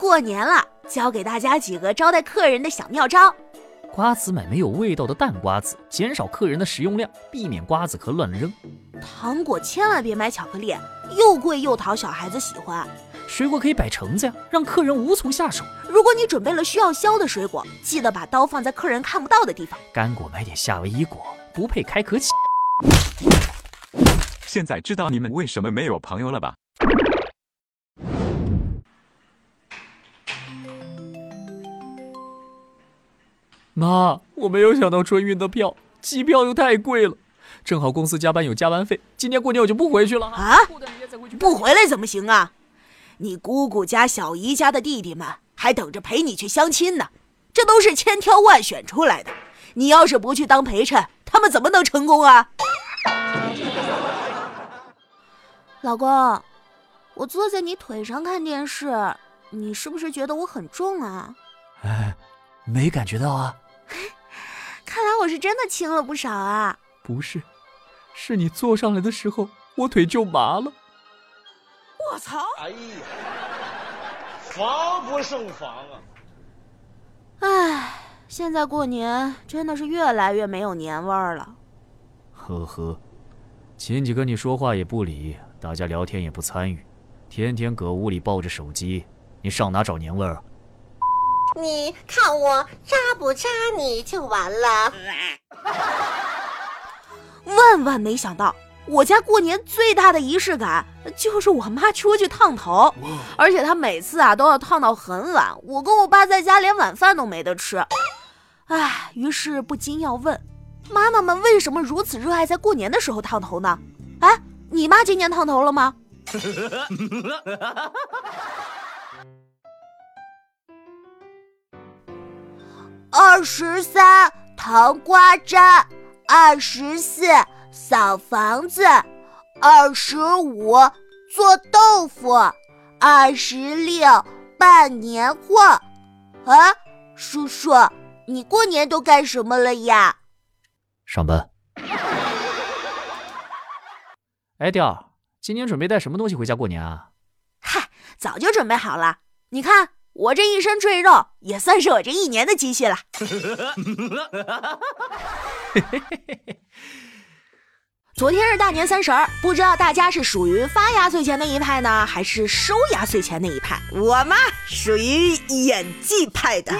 过年了，教给大家几个招待客人的小妙招。瓜子买没有味道的淡瓜子，减少客人的食用量，避免瓜子壳乱扔。糖果千万别买巧克力，又贵又讨小孩子喜欢。水果可以摆橙子呀，让客人无从下手。如果你准备了需要削的水果，记得把刀放在客人看不到的地方。干果买点夏威夷果，不配开壳器。现在知道你们为什么没有朋友了吧？妈，我没有想到春运的票，机票又太贵了。正好公司加班有加班费，今年过年我就不回去了啊！不回来怎么行啊？你姑姑家、小姨家的弟弟们还等着陪你去相亲呢，这都是千挑万选出来的。你要是不去当陪衬，他们怎么能成功啊？老公，我坐在你腿上看电视，你是不是觉得我很重啊？哎，没感觉到啊。我是真的轻了不少啊。不是，是你坐上来的时候，我腿就麻了。我操！哎呀，防不胜防啊！唉，现在过年真的是越来越没有年味儿了。呵呵，亲戚跟你说话也不理，大家聊天也不参与，天天搁屋里抱着手机，你上哪找年味儿啊？你看我扎不扎你就完了。万万没想到，我家过年最大的仪式感就是我妈出去烫头，而且她每次啊都要烫到很晚，我跟我爸在家连晚饭都没得吃。唉，于是不禁要问，妈妈们为什么如此热爱在过年的时候烫头呢？哎，你妈今年烫头了吗？二十三糖瓜粘。二十四扫房子，二十五做豆腐，二十六办年货。啊，叔叔，你过年都干什么了呀？上班。哎，调，今年准备带什么东西回家过年啊？嗨，早就准备好了。你看我这一身赘肉，也算是我这一年的积蓄了。昨天是大年三十儿，不知道大家是属于发压岁钱那一派呢，还是收压岁钱那一派？我嘛，属于演技派的。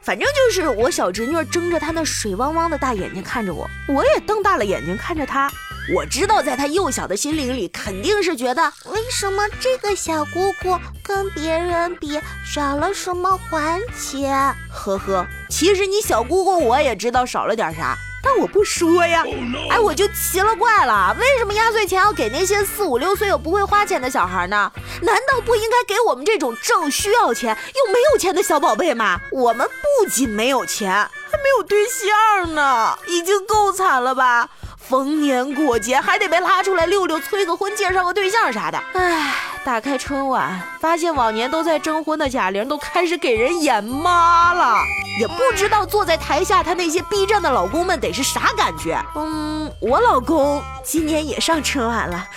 反正就是我小侄女睁着她那水汪汪的大眼睛看着我，我也瞪大了眼睛看着她。我知道，在他幼小的心灵里，肯定是觉得为什么这个小姑姑跟别人比少了什么环节？呵呵，其实你小姑姑我也知道少了点啥。但我不说呀，哎，我就奇了怪了，为什么压岁钱要给那些四五六岁又不会花钱的小孩呢？难道不应该给我们这种正需要钱又没有钱的小宝贝吗？我们不仅没有钱，还没有对象呢，已经够惨了吧？逢年过节还得被拉出来溜溜，催个婚，介绍个对象啥的。唉，打开春晚，发现往年都在征婚的贾玲都开始给人演妈了。也不知道坐在台下她那些 B 站的老公们得是啥感觉。嗯，我老公今年也上春晚了，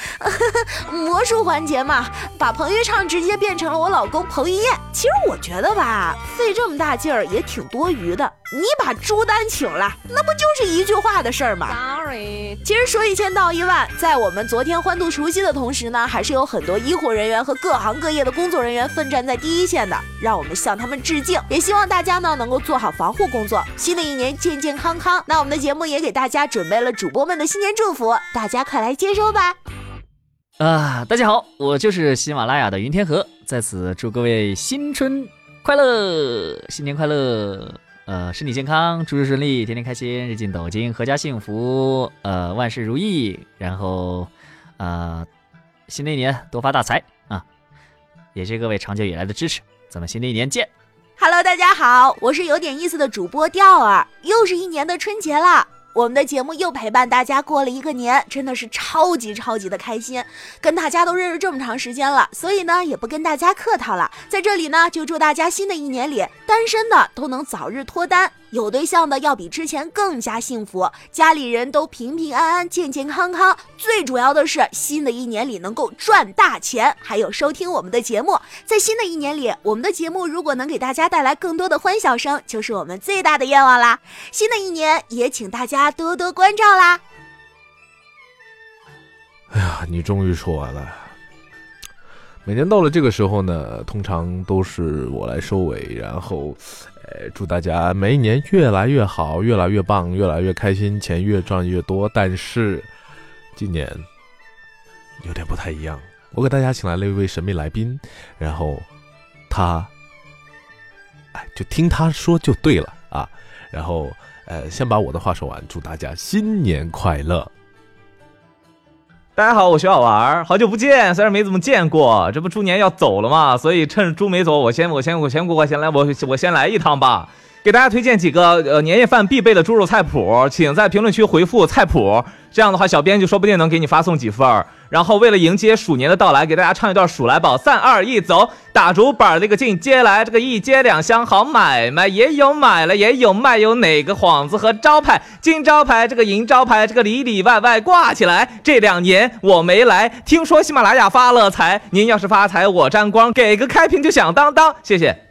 魔术环节嘛，把彭昱畅直接变成了我老公彭于晏。其实我觉得吧，费这么大劲儿也挺多余的。你把朱丹请来，那不就是一句话的事儿吗？Sorry，其实说一千道一万，在我们昨天欢度除夕的同时呢，还是有很多医护人员和各行各业的工作人员奋战在第一线的，让我们向他们致敬。也希望大家呢能够做好防护工作，新的一年健健康康。那我们的节目也给大家准备了主播们的新年祝福，大家快来接收吧。啊，大家好，我就是喜马拉雅的云天河，在此祝各位新春快乐，新年快乐。呃，身体健康，诸事顺利，天天开心，日进斗金，阖家幸福，呃，万事如意。然后，呃，新的一年多发大财啊！也谢各位长久以来的支持，咱们新的一年见。Hello，大家好，我是有点意思的主播调儿，又是一年的春节了。我们的节目又陪伴大家过了一个年，真的是超级超级的开心。跟大家都认识这么长时间了，所以呢也不跟大家客套了，在这里呢就祝大家新的一年里单身的都能早日脱单，有对象的要比之前更加幸福，家里人都平平安安、健健康康。最主要的是，新的一年里能够赚大钱，还有收听我们的节目。在新的一年里，我们的节目如果能给大家带来更多的欢笑声，就是我们最大的愿望啦。新的一年也请大家多多关照啦。哎呀，你终于说完了。每年到了这个时候呢，通常都是我来收尾，然后，呃，祝大家每一年越来越好，越来越棒，越来越开心，钱越赚越多。但是，今年有点不太一样，我给大家请来了一位神秘来宾，然后他，哎，就听他说就对了啊。然后，呃，先把我的话说完，祝大家新年快乐。大家好，我是小玩，好久不见，虽然没怎么见过，这不猪年要走了嘛，所以趁猪没走，我先我先我先过过先来我我先来一趟吧，给大家推荐几个呃年夜饭必备的猪肉菜谱，请在评论区回复菜谱，这样的话小编就说不定能给你发送几份儿。然后为了迎接鼠年的到来，给大家唱一段鼠来宝，三二一走，打竹板那个劲，接来这个一接两箱好买卖，也有买了也有卖，有哪个幌子和招牌，金招牌这个银招牌这个里里外外挂起来。这两年我没来，听说喜马拉雅发了财，您要是发财我沾光，给个开屏就响当当，谢谢。